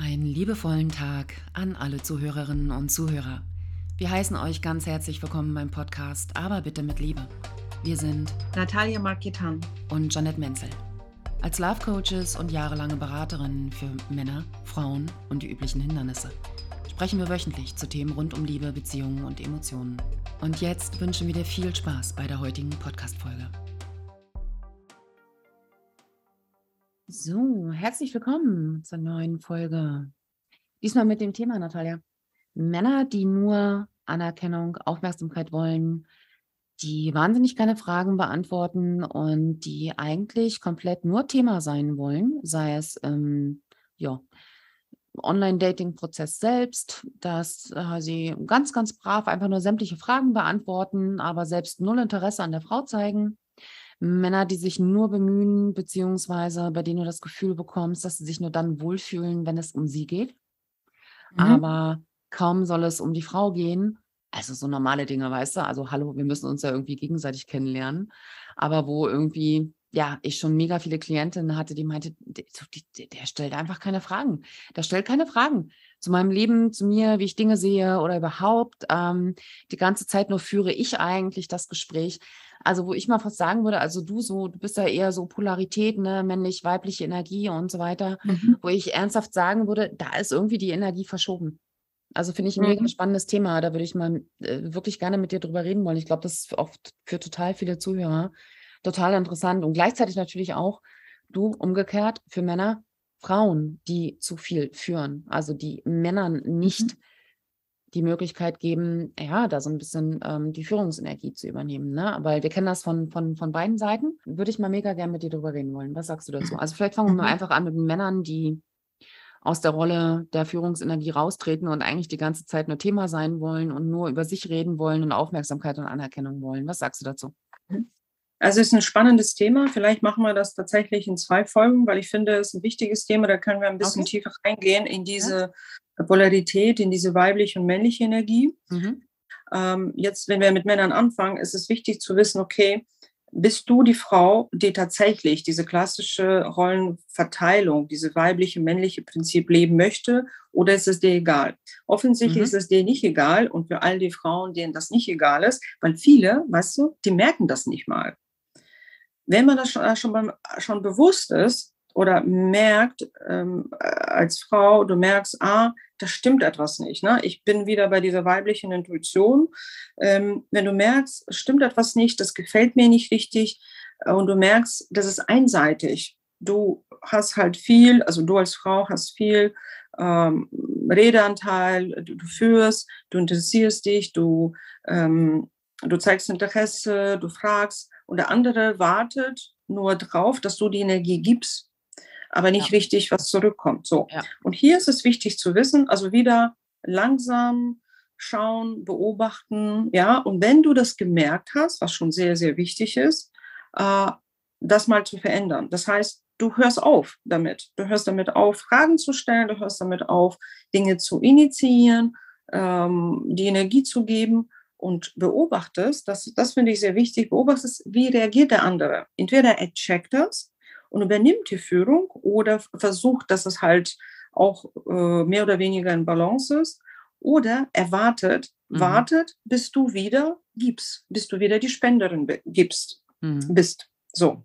Einen liebevollen Tag an alle Zuhörerinnen und Zuhörer. Wir heißen euch ganz herzlich willkommen beim Podcast, aber bitte mit Liebe. Wir sind Natalia Marketan und Janet Menzel. Als Love Coaches und jahrelange Beraterinnen für Männer, Frauen und die üblichen Hindernisse sprechen wir wöchentlich zu Themen rund um Liebe, Beziehungen und Emotionen. Und jetzt wünschen wir dir viel Spaß bei der heutigen Podcast-Folge. So, herzlich willkommen zur neuen Folge. Diesmal mit dem Thema, Natalia. Männer, die nur Anerkennung, Aufmerksamkeit wollen, die wahnsinnig keine Fragen beantworten und die eigentlich komplett nur Thema sein wollen, sei es ähm, ja, Online-Dating-Prozess selbst, dass äh, sie ganz, ganz brav einfach nur sämtliche Fragen beantworten, aber selbst null Interesse an der Frau zeigen Männer, die sich nur bemühen, beziehungsweise bei denen du das Gefühl bekommst, dass sie sich nur dann wohlfühlen, wenn es um sie geht. Mhm. Aber kaum soll es um die Frau gehen. Also so normale Dinge, weißt du? Also hallo, wir müssen uns ja irgendwie gegenseitig kennenlernen. Aber wo irgendwie, ja, ich schon mega viele Klientinnen hatte, die meinte, der, der stellt einfach keine Fragen. Der stellt keine Fragen zu meinem Leben, zu mir, wie ich Dinge sehe oder überhaupt. Ähm, die ganze Zeit nur führe ich eigentlich das Gespräch. Also wo ich mal fast sagen würde, also du so, du bist ja eher so Polarität, ne, männlich, weibliche Energie und so weiter, mhm. wo ich ernsthaft sagen würde, da ist irgendwie die Energie verschoben. Also finde ich ein mhm. mega spannendes Thema. Da würde ich mal äh, wirklich gerne mit dir drüber reden wollen. Ich glaube, das ist oft für total viele Zuhörer total interessant und gleichzeitig natürlich auch du umgekehrt für Männer, Frauen, die zu viel führen, also die Männern nicht mhm die Möglichkeit geben, ja, da so ein bisschen ähm, die Führungsenergie zu übernehmen. Ne? Weil wir kennen das von, von, von beiden Seiten. Würde ich mal mega gerne mit dir darüber reden wollen. Was sagst du dazu? Also vielleicht fangen wir mal mhm. einfach an mit den Männern, die aus der Rolle der Führungsenergie raustreten und eigentlich die ganze Zeit nur Thema sein wollen und nur über sich reden wollen und Aufmerksamkeit und Anerkennung wollen. Was sagst du dazu? Mhm. Also es ist ein spannendes Thema. Vielleicht machen wir das tatsächlich in zwei Folgen, weil ich finde, es ist ein wichtiges Thema. Da können wir ein bisschen okay. tiefer reingehen in diese. Polarität, in diese weibliche und männliche Energie. Mhm. Ähm, jetzt, wenn wir mit Männern anfangen, ist es wichtig zu wissen, okay, bist du die Frau, die tatsächlich diese klassische Rollenverteilung, diese weibliche, männliche Prinzip leben möchte, oder ist es dir egal? Offensichtlich mhm. ist es dir nicht egal und für all die Frauen, denen das nicht egal ist, weil viele, weißt du, die merken das nicht mal. Wenn man das schon, äh, schon, schon bewusst ist, oder merkt ähm, als Frau, du merkst, ah, da stimmt etwas nicht. Ne? Ich bin wieder bei dieser weiblichen Intuition. Ähm, wenn du merkst, stimmt etwas nicht, das gefällt mir nicht richtig äh, und du merkst, das ist einseitig. Du hast halt viel, also du als Frau hast viel ähm, Redeanteil, du, du, führst, du interessierst dich, du, ähm, du zeigst Interesse, du fragst und der andere wartet nur drauf, dass du die Energie gibst aber nicht ja. richtig was zurückkommt. So. Ja. Und hier ist es wichtig zu wissen, also wieder langsam schauen, beobachten, ja, und wenn du das gemerkt hast, was schon sehr, sehr wichtig ist, äh, das mal zu verändern. Das heißt, du hörst auf damit. Du hörst damit auf, Fragen zu stellen, du hörst damit auf, Dinge zu initiieren, ähm, die Energie zu geben und beobachtest, das, das finde ich sehr wichtig, beobachtest, wie reagiert der andere. Entweder er checkt das und übernimmt die Führung oder versucht, dass es halt auch äh, mehr oder weniger in Balance ist. Oder er wartet, mhm. wartet, bis du wieder gibst, bis du wieder die Spenderin gibst, mhm. bist. So.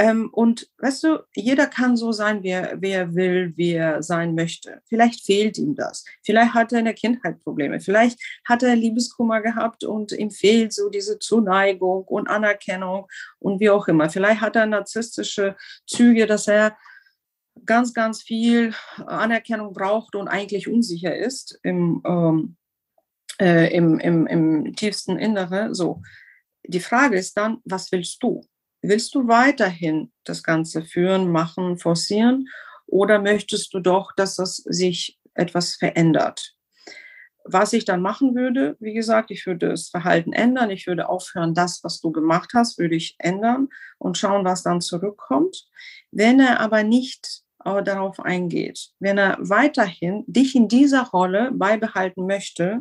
Ähm, und weißt du, jeder kann so sein, wie er, wie er will, wie er sein möchte. Vielleicht fehlt ihm das. Vielleicht hat er in der Kindheit Probleme. Vielleicht hat er Liebeskummer gehabt und ihm fehlt so diese Zuneigung und Anerkennung und wie auch immer. Vielleicht hat er narzisstische Züge, dass er ganz, ganz viel Anerkennung braucht und eigentlich unsicher ist im, ähm, äh, im, im, im tiefsten Innere. So. Die Frage ist dann, was willst du? Willst du weiterhin das Ganze führen, machen, forcieren oder möchtest du doch, dass es sich etwas verändert? Was ich dann machen würde, wie gesagt, ich würde das Verhalten ändern, ich würde aufhören, das, was du gemacht hast, würde ich ändern und schauen, was dann zurückkommt. Wenn er aber nicht äh, darauf eingeht, wenn er weiterhin dich in dieser Rolle beibehalten möchte,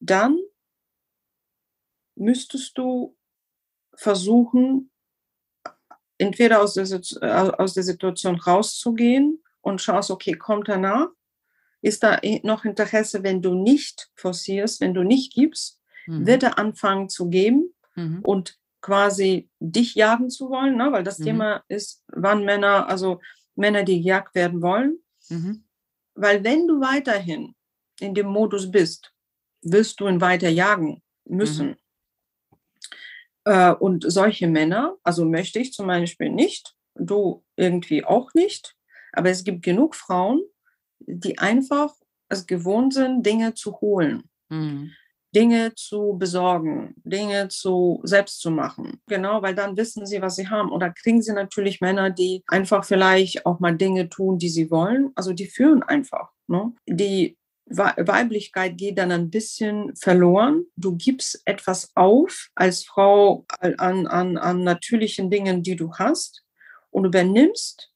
dann müsstest du versuchen, entweder aus der, aus der Situation rauszugehen und schaust, okay, kommt danach? Ist da noch Interesse, wenn du nicht forcierst, wenn du nicht gibst, mhm. wird er anfangen zu geben mhm. und quasi dich jagen zu wollen, ne? weil das mhm. Thema ist, wann Männer, also Männer, die gejagt werden wollen. Mhm. Weil wenn du weiterhin in dem Modus bist, wirst du ihn weiter jagen müssen. Äh, und solche Männer, also möchte ich zum Beispiel nicht, du irgendwie auch nicht, aber es gibt genug Frauen, die einfach es gewohnt sind, Dinge zu holen. Mhm. Dinge zu besorgen, Dinge zu selbst zu machen. Genau, weil dann wissen sie, was sie haben. Und da kriegen sie natürlich Männer, die einfach vielleicht auch mal Dinge tun, die sie wollen. Also die führen einfach. Ne? Die Weiblichkeit geht dann ein bisschen verloren. Du gibst etwas auf als Frau an, an, an natürlichen Dingen, die du hast und übernimmst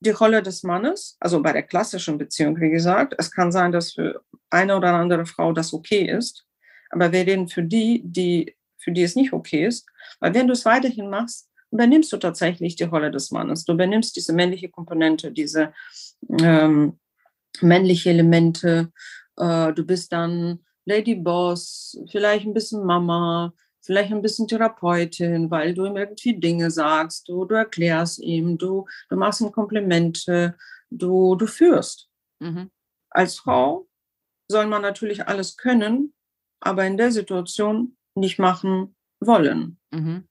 die Rolle des Mannes, also bei der klassischen Beziehung, wie gesagt. Es kann sein, dass für eine oder andere Frau das okay ist, aber wir reden für die, die, für die es nicht okay ist, weil wenn du es weiterhin machst, übernimmst du tatsächlich die Rolle des Mannes. Du übernimmst diese männliche Komponente, diese ähm, männliche Elemente. Äh, du bist dann Lady Boss, vielleicht ein bisschen Mama, vielleicht ein bisschen Therapeutin, weil du ihm irgendwie Dinge sagst, du, du erklärst ihm, du, du machst ihm Komplimente, du, du führst. Mhm. Als Frau soll man natürlich alles können, aber in der Situation nicht machen wollen. Mhm.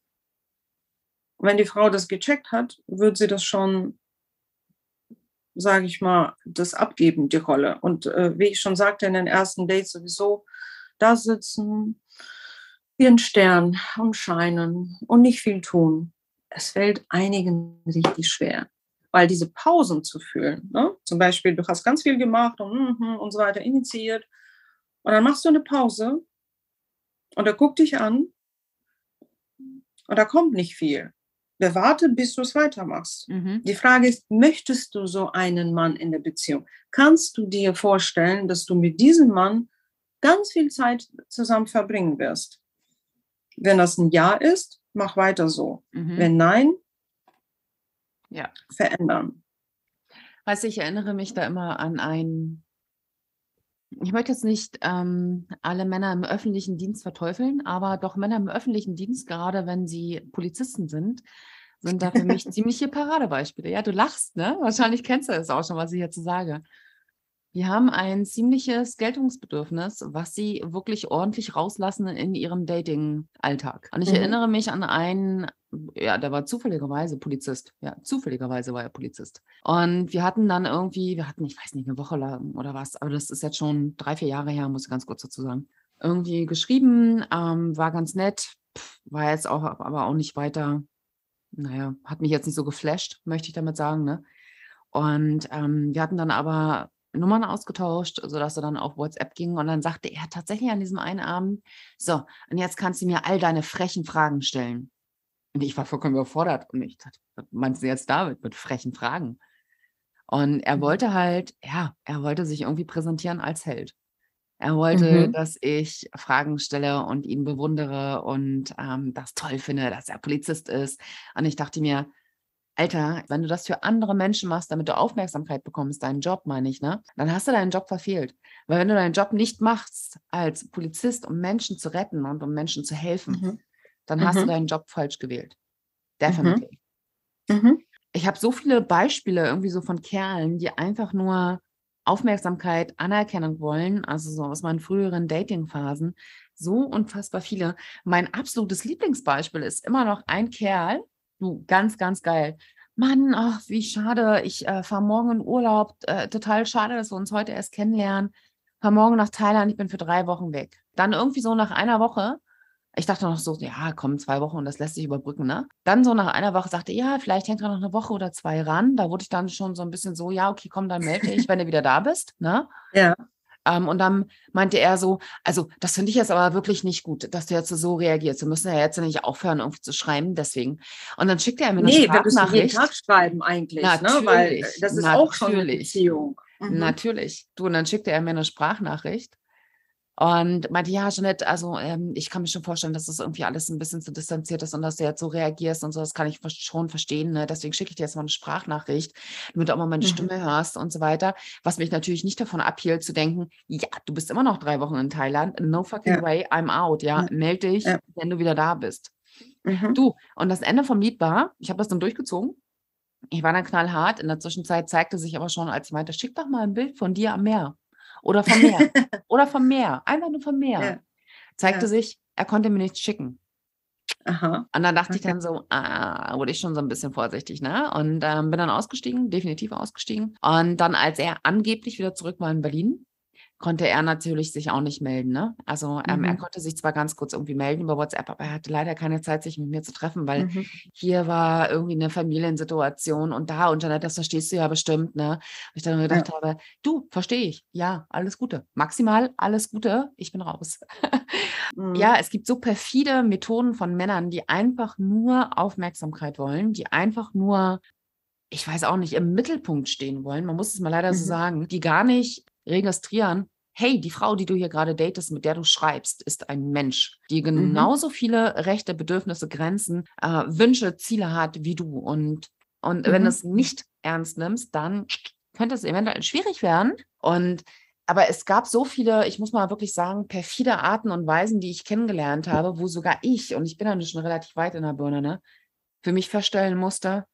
Wenn die Frau das gecheckt hat, wird sie das schon sage ich mal, das abgeben, die Rolle. Und äh, wie ich schon sagte, in den ersten Dates sowieso da sitzen, ein Stern und scheinen und nicht viel tun. Es fällt einigen richtig schwer. Weil diese Pausen zu fühlen, ne? zum Beispiel, du hast ganz viel gemacht und, mhm, und so weiter initiiert, und dann machst du eine Pause und er guckt dich an und da kommt nicht viel. Wartet, bis du es weitermachst. Mhm. Die Frage ist, möchtest du so einen Mann in der Beziehung? Kannst du dir vorstellen, dass du mit diesem Mann ganz viel Zeit zusammen verbringen wirst? Wenn das ein Ja ist, mach weiter so. Mhm. Wenn nein, ja. verändern. Weißt ich erinnere mich da immer an ein, ich möchte jetzt nicht ähm, alle Männer im öffentlichen Dienst verteufeln, aber doch Männer im öffentlichen Dienst, gerade wenn sie Polizisten sind, sind da für mich ziemliche Paradebeispiele. Ja, du lachst, ne? Wahrscheinlich kennst du es auch schon, was ich jetzt sage. Die haben ein ziemliches Geltungsbedürfnis, was sie wirklich ordentlich rauslassen in ihrem Dating-Alltag. Und ich mhm. erinnere mich an einen, ja, der war zufälligerweise Polizist. Ja, zufälligerweise war er Polizist. Und wir hatten dann irgendwie, wir hatten, ich weiß nicht, eine Woche lang oder was, aber das ist jetzt schon drei, vier Jahre her, muss ich ganz kurz dazu sagen. Irgendwie geschrieben, ähm, war ganz nett, war jetzt auch, aber auch nicht weiter, naja, hat mich jetzt nicht so geflasht, möchte ich damit sagen, ne? Und ähm, wir hatten dann aber Nummern ausgetauscht, sodass er dann auf WhatsApp ging und dann sagte er tatsächlich an diesem einen Abend, so, und jetzt kannst du mir all deine frechen Fragen stellen. Und ich war vollkommen überfordert und ich dachte, was meinst du jetzt damit mit frechen Fragen? Und er mhm. wollte halt, ja, er wollte sich irgendwie präsentieren als Held. Er wollte, mhm. dass ich Fragen stelle und ihn bewundere und ähm, das toll finde, dass er Polizist ist. Und ich dachte mir, Alter, wenn du das für andere Menschen machst, damit du Aufmerksamkeit bekommst, deinen Job meine ich, ne, dann hast du deinen Job verfehlt. Weil wenn du deinen Job nicht machst als Polizist, um Menschen zu retten und um Menschen zu helfen, mhm. Dann hast mhm. du deinen Job falsch gewählt. Mhm. mhm. Ich habe so viele Beispiele irgendwie so von Kerlen, die einfach nur Aufmerksamkeit, Anerkennung wollen, also so aus meinen früheren Datingphasen, so unfassbar viele. Mein absolutes Lieblingsbeispiel ist immer noch ein Kerl, Du, ganz, ganz geil. Mann, ach, wie schade. Ich äh, fahre morgen in Urlaub. Äh, total schade, dass wir uns heute erst kennenlernen. Fahr morgen nach Thailand. Ich bin für drei Wochen weg. Dann irgendwie so nach einer Woche. Ich dachte noch so, ja, komm, zwei Wochen und das lässt sich überbrücken, ne? Dann so nach einer Woche sagte, ja, vielleicht hängt er noch eine Woche oder zwei ran. Da wurde ich dann schon so ein bisschen so, ja, okay, komm, dann melde ich, wenn du wieder da bist, ne? Ja. Ähm, und dann meinte er so, also das finde ich jetzt aber wirklich nicht gut, dass du jetzt so reagierst. Wir müssen ja jetzt nicht aufhören, irgendwie zu schreiben, deswegen. Und dann schickte er mir eine nee, Sprachnachricht. Nee, wir müssen schreiben eigentlich, natürlich, ne? weil das ist natürlich, auch schon eine Beziehung. Mhm. Natürlich. Du, und dann schickte er mir eine Sprachnachricht Und meinte, ja, Jeanette, also ähm, ich kann mir schon vorstellen, dass das irgendwie alles ein bisschen zu distanziert ist und dass du jetzt so reagierst und so, das kann ich schon verstehen. Ne? Deswegen schicke ich dir jetzt mal eine Sprachnachricht, damit du auch mal meine mhm. Stimme hörst und so weiter. Was mich natürlich nicht davon abhielt, zu denken, ja, du bist immer noch drei Wochen in Thailand, no fucking ja. way, I'm out, ja, ja. melde dich, ja. wenn du wieder da bist. Mhm. Du, und das Ende vom Lied war, ich habe das dann durchgezogen. Ich war dann knallhart. In der Zwischenzeit zeigte sich aber schon, als ich meinte, schick doch mal ein Bild von dir am Meer. Oder vom Meer. Oder vom Meer. Einfach nur vom Meer. Ja. Zeigte ja. sich, er konnte mir nichts schicken. Aha. Und dann dachte okay. ich dann so, ah, wurde ich schon so ein bisschen vorsichtig, ne? Und ähm, bin dann ausgestiegen, definitiv ausgestiegen. Und dann, als er angeblich wieder zurück war in Berlin, konnte er natürlich sich auch nicht melden. Ne? Also ähm, mhm. er konnte sich zwar ganz kurz irgendwie melden über WhatsApp, aber er hatte leider keine Zeit, sich mit mir zu treffen, weil mhm. hier war irgendwie eine Familiensituation und da und Janet, das verstehst du ja bestimmt. Ne? ich dann gedacht ja. habe, du, verstehe ich, ja, alles Gute. Maximal alles Gute, ich bin raus. mhm. Ja, es gibt so perfide Methoden von Männern, die einfach nur Aufmerksamkeit wollen, die einfach nur ich weiß auch nicht, im Mittelpunkt stehen wollen, man muss es mal leider so mhm. sagen, die gar nicht registrieren, hey, die Frau, die du hier gerade datest, mit der du schreibst, ist ein Mensch, die mhm. genauso mhm. viele Rechte, Bedürfnisse, Grenzen, äh, Wünsche, Ziele hat wie du. Und, und mhm. wenn du es nicht ernst nimmst, dann könnte es eventuell schwierig werden. Und aber es gab so viele, ich muss mal wirklich sagen, perfide Arten und Weisen, die ich kennengelernt habe, wo sogar ich, und ich bin dann schon relativ weit in der Birne, ne, für mich feststellen musste,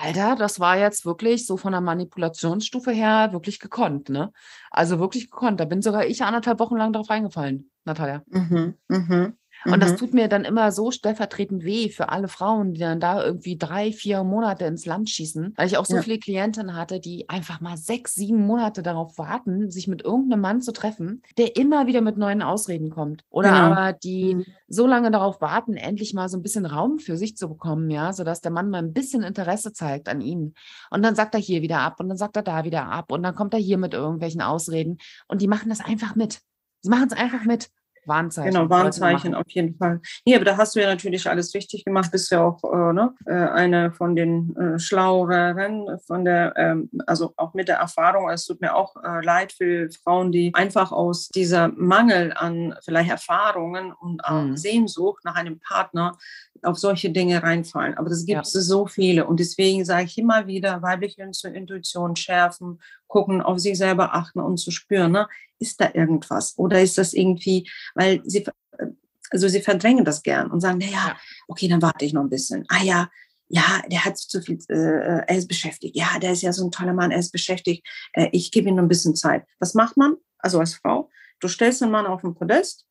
Alter, das war jetzt wirklich so von der Manipulationsstufe her wirklich gekonnt, ne? Also wirklich gekonnt. Da bin sogar ich anderthalb Wochen lang drauf reingefallen, Natalia. Mhm, mhm. Und das mhm. tut mir dann immer so stellvertretend weh für alle Frauen, die dann da irgendwie drei, vier Monate ins Land schießen, weil ich auch so ja. viele Klientinnen hatte, die einfach mal sechs, sieben Monate darauf warten, sich mit irgendeinem Mann zu treffen, der immer wieder mit neuen Ausreden kommt. Oder genau. aber die mhm. so lange darauf warten, endlich mal so ein bisschen Raum für sich zu bekommen, ja, sodass der Mann mal ein bisschen Interesse zeigt an ihnen. Und dann sagt er hier wieder ab und dann sagt er da wieder ab und dann kommt er hier mit irgendwelchen Ausreden und die machen das einfach mit. Sie machen es einfach mit. Warnzeichen. Genau, Warnzeichen auf jeden Fall. Nee, aber da hast du ja natürlich alles richtig gemacht, bist ja auch äh, ne, äh, eine von den äh, Schlaueren, von der, ähm, also auch mit der Erfahrung. Es tut mir auch äh, leid für Frauen, die einfach aus dieser Mangel an vielleicht Erfahrungen und mhm. Sehnsucht nach einem Partner auf solche Dinge reinfallen. Aber das gibt es ja. so viele. Und deswegen sage ich immer wieder, weibliche Intuition schärfen, gucken, auf sich selber achten und zu spüren, ne? Ist da irgendwas? Oder ist das irgendwie, weil sie, also sie verdrängen das gern und sagen, naja, okay, dann warte ich noch ein bisschen. Ah ja, ja, der hat zu viel, äh, er ist beschäftigt. Ja, der ist ja so ein toller Mann, er ist beschäftigt. Äh, ich gebe ihm noch ein bisschen Zeit. Was macht man? Also als Frau, du stellst den Mann auf den Podest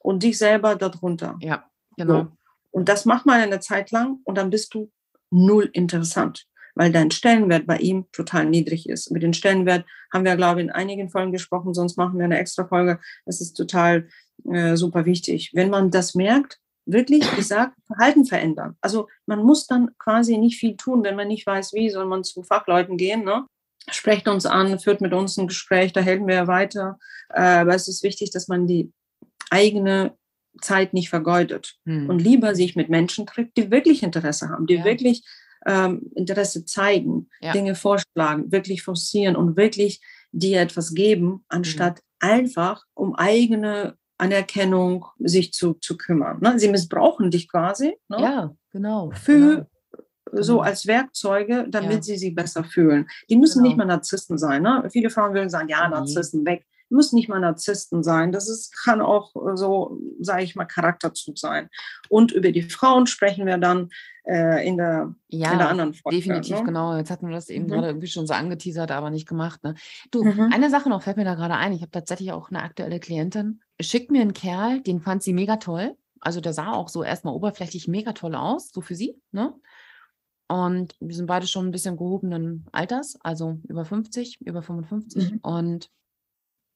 und dich selber darunter. Ja, genau. So. Und das macht man eine Zeit lang und dann bist du null interessant, weil dein Stellenwert bei ihm total niedrig ist. Mit dem Stellenwert haben wir, glaube ich, in einigen Folgen gesprochen, sonst machen wir eine extra Folge. Das ist total äh, super wichtig. Wenn man das merkt, wirklich gesagt, Verhalten verändern. Also man muss dann quasi nicht viel tun, wenn man nicht weiß, wie, soll man zu Fachleuten gehen, ne? sprecht uns an, führt mit uns ein Gespräch, da helfen wir weiter. Äh, aber es ist wichtig, dass man die eigene Zeit nicht vergeudet hm. und lieber sich mit Menschen trifft, die wirklich Interesse haben, die ja. wirklich ähm, Interesse zeigen, ja. Dinge vorschlagen, wirklich forcieren und wirklich dir etwas geben, anstatt hm. einfach um eigene Anerkennung sich zu, zu kümmern. Ne? Sie missbrauchen dich quasi. Ne? Ja, genau. Für genau. so als Werkzeuge, damit ja. sie sich besser fühlen. Die müssen genau. nicht mal Narzissten sein. Ne? Viele Frauen würden sagen, ja, Narzissten weg müssen nicht mal Narzissten sein. Das ist, kann auch so, sage ich mal, Charakterzug sein. Und über die Frauen sprechen wir dann äh, in, der, ja, in der anderen Folge. Definitiv, ne? genau. Jetzt hatten wir das eben mhm. gerade irgendwie schon so angeteasert, aber nicht gemacht. Ne? Du, mhm. eine Sache noch fällt mir da gerade ein. Ich habe tatsächlich auch eine aktuelle Klientin. Schickt mir einen Kerl, den fand sie mega toll. Also der sah auch so erstmal oberflächlich mega toll aus, so für sie. Ne? Und wir sind beide schon ein bisschen gehobenen Alters, also über 50, über 55. Mhm. Und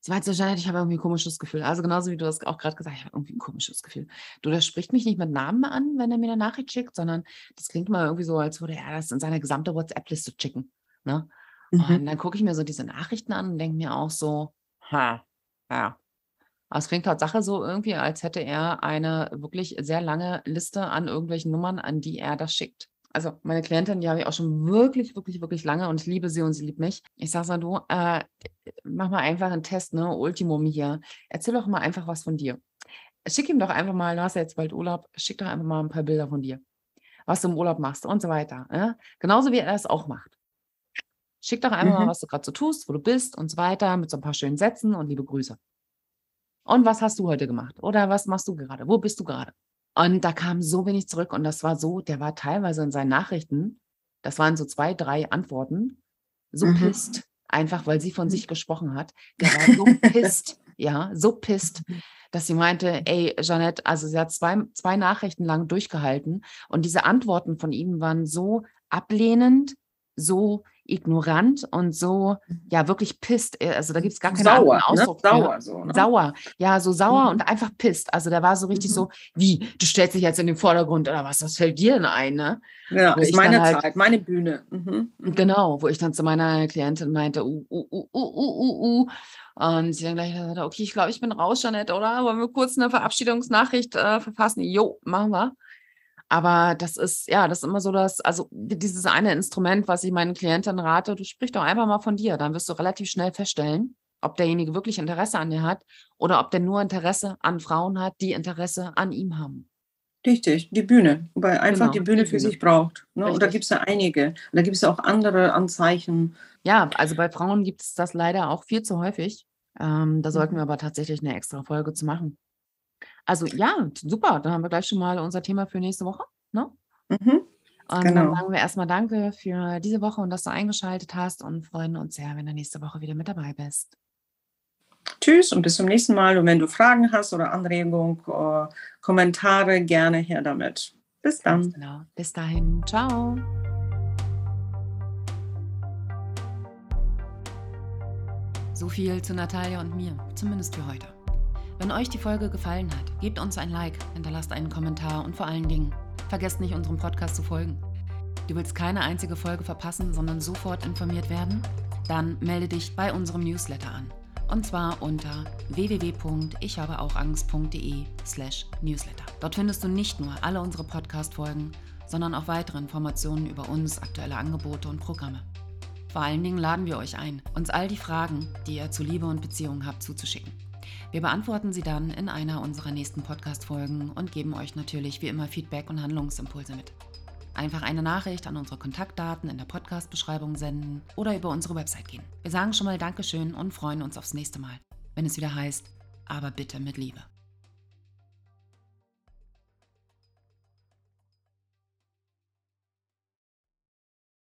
So, Janet, ich habe irgendwie ein komisches Gefühl. Also genauso wie du das auch gerade gesagt hast, ich habe irgendwie ein komisches Gefühl. Du, das spricht mich nicht mit Namen an, wenn er mir eine Nachricht schickt, sondern das klingt mal irgendwie so, als würde er das in seine gesamte WhatsApp-Liste schicken. Ne? Mhm. Und dann gucke ich mir so diese Nachrichten an und denke mir auch so, ha, ja. Aber es klingt Tatsache so irgendwie, als hätte er eine wirklich sehr lange Liste an irgendwelchen Nummern, an die er das schickt. Also meine Klientin, die habe ich auch schon wirklich, wirklich, wirklich lange und ich liebe sie und sie liebt mich. Ich sage so, du, äh, mach mal einfach einen Test, ne? Ultimum hier. Erzähl doch mal einfach was von dir. Schick ihm doch einfach mal, du hast ja jetzt bald Urlaub, schick doch einfach mal ein paar Bilder von dir, was du im Urlaub machst und so weiter. Ja? Genauso wie er das auch macht. Schick doch einfach mhm. mal, was du gerade so tust, wo du bist und so weiter, mit so ein paar schönen Sätzen und liebe Grüße. Und was hast du heute gemacht? Oder was machst du gerade? Wo bist du gerade? Und da kam so wenig zurück und das war so, der war teilweise in seinen Nachrichten, das waren so zwei, drei Antworten, so mhm. pisst, einfach weil sie von sich gesprochen hat. Der war so pisst, ja, so pisst, dass sie meinte, ey, Jeanette, also sie hat zwei, zwei Nachrichten lang durchgehalten und diese Antworten von ihm waren so ablehnend, so ignorant und so, mhm. ja, wirklich pisst. Äh, also da gibt es gar keinen sauer, anderen ne? Ausdruck. Ne? Sauer, so, ne? Sauer, ja, so sauer mhm. und einfach pisst. Also der war so richtig mhm. so, wie, du stellst dich jetzt in den Vordergrund oder was, was fällt dir denn ein, ne? Ja, ist meine halt, Zeit, meine Bühne. Mhm. mhm. Genau, wo ich dann zu meiner Klientin meinte, uh, uh, uh, uh, uh, uh. Und sie dann gleich gesagt, okay, ich glaube, ich bin raus, Janette, oder? Wollen wir kurz eine Verabschiedungsnachricht äh, verfassen? Jo, machen wir. Aber das ist, ja, das ist immer so das, also dieses eine Instrument, was ich meinen Klienten rate, du sprich doch einfach mal von dir, dann wirst du relativ schnell feststellen, ob derjenige wirklich Interesse an dir hat oder ob der nur Interesse an Frauen hat, die Interesse an ihm haben. Richtig, die Bühne, weil einfach genau, die Bühne die für Bühne. sich braucht. Ne? Und da gibt es ja einige. Und da gibt es ja auch andere Anzeichen. Ja, also bei Frauen gibt es das leider auch viel zu häufig. Ähm, da sollten wir aber tatsächlich eine extra Folge zu machen. Also ja, super. Dann haben wir gleich schon mal unser Thema für nächste Woche. Ne? Mhm. Und genau. dann sagen wir erstmal Danke für diese Woche und dass du eingeschaltet hast und freuen uns sehr, wenn du nächste Woche wieder mit dabei bist. Tschüss und bis zum nächsten Mal. Und wenn du Fragen hast oder Anregungen, oder äh, Kommentare, gerne her damit. Bis dann. Genau. Bis dahin. Ciao. So viel zu Natalia und mir, zumindest für heute. Wenn euch die Folge gefallen hat, gebt uns ein Like, hinterlasst einen Kommentar und vor allen Dingen, vergesst nicht, unserem Podcast zu folgen. Du willst keine einzige Folge verpassen, sondern sofort informiert werden? Dann melde dich bei unserem Newsletter an. Und zwar unter www.ichhabeauchangst.de slash newsletter. Dort findest du nicht nur alle unsere Podcast-Folgen, sondern auch weitere Informationen über uns, aktuelle Angebote und Programme. Vor allen Dingen laden wir euch ein, uns all die Fragen, die ihr zu Liebe und Beziehungen habt, zuzuschicken. Wir beantworten sie dann in einer unserer nächsten Podcast-Folgen und geben euch natürlich wie immer Feedback und Handlungsimpulse mit. Einfach eine Nachricht an unsere Kontaktdaten in der Podcast-Beschreibung senden oder über unsere Website gehen. Wir sagen schon mal Dankeschön und freuen uns aufs nächste Mal, wenn es wieder heißt, aber bitte mit Liebe.